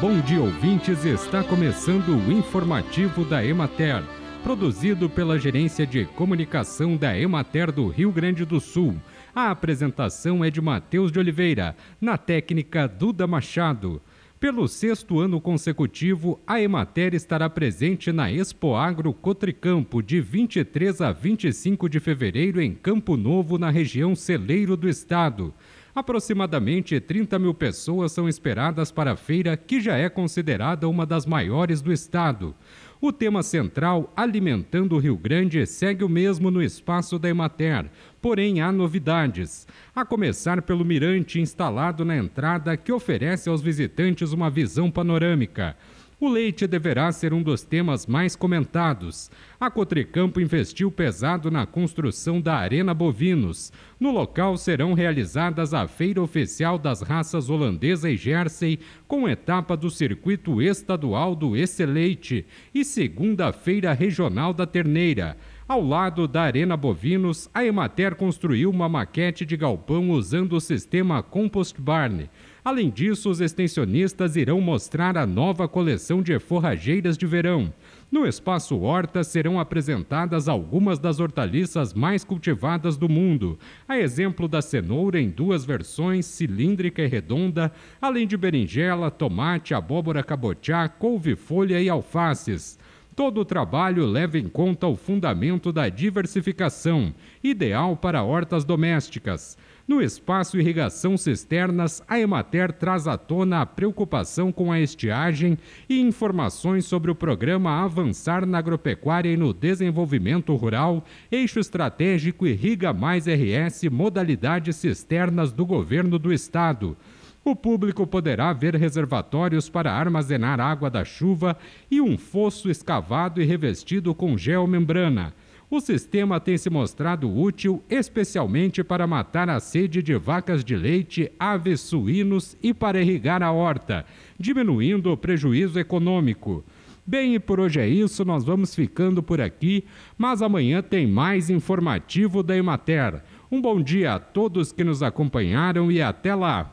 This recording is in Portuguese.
Bom dia, ouvintes. Está começando o informativo da Emater, produzido pela Gerência de Comunicação da Emater do Rio Grande do Sul. A apresentação é de Matheus de Oliveira, na técnica Duda Machado. Pelo sexto ano consecutivo, a Emater estará presente na Expo Agro Cotricampo de 23 a 25 de fevereiro em Campo Novo, na região celeiro do estado. Aproximadamente 30 mil pessoas são esperadas para a feira, que já é considerada uma das maiores do estado. O tema central, Alimentando o Rio Grande, segue o mesmo no espaço da Emater, porém há novidades. A começar pelo mirante instalado na entrada, que oferece aos visitantes uma visão panorâmica. O leite deverá ser um dos temas mais comentados. A Cotricampo investiu pesado na construção da Arena Bovinos. No local serão realizadas a feira oficial das raças holandesa e Jersey, com etapa do circuito estadual do Excelente e segunda feira regional da Terneira. Ao lado da Arena Bovinos, a Emater construiu uma maquete de galpão usando o sistema Compost Barn. Além disso, os extensionistas irão mostrar a nova coleção de forrageiras de verão. No espaço Horta serão apresentadas algumas das hortaliças mais cultivadas do mundo, a exemplo da cenoura em duas versões, cilíndrica e redonda, além de berinjela, tomate, abóbora cabotiá, couve-folha e alfaces. Todo o trabalho leva em conta o fundamento da diversificação, ideal para hortas domésticas. No espaço Irrigação Cisternas, a Emater traz à tona a preocupação com a estiagem e informações sobre o programa Avançar na Agropecuária e no Desenvolvimento Rural, eixo estratégico Irriga Mais RS, modalidade cisternas do governo do estado. O público poderá ver reservatórios para armazenar água da chuva e um fosso escavado e revestido com geomembrana. O sistema tem se mostrado útil especialmente para matar a sede de vacas de leite, aves, suínos e para irrigar a horta, diminuindo o prejuízo econômico. Bem, e por hoje é isso, nós vamos ficando por aqui, mas amanhã tem mais informativo da Emater. Um bom dia a todos que nos acompanharam e até lá!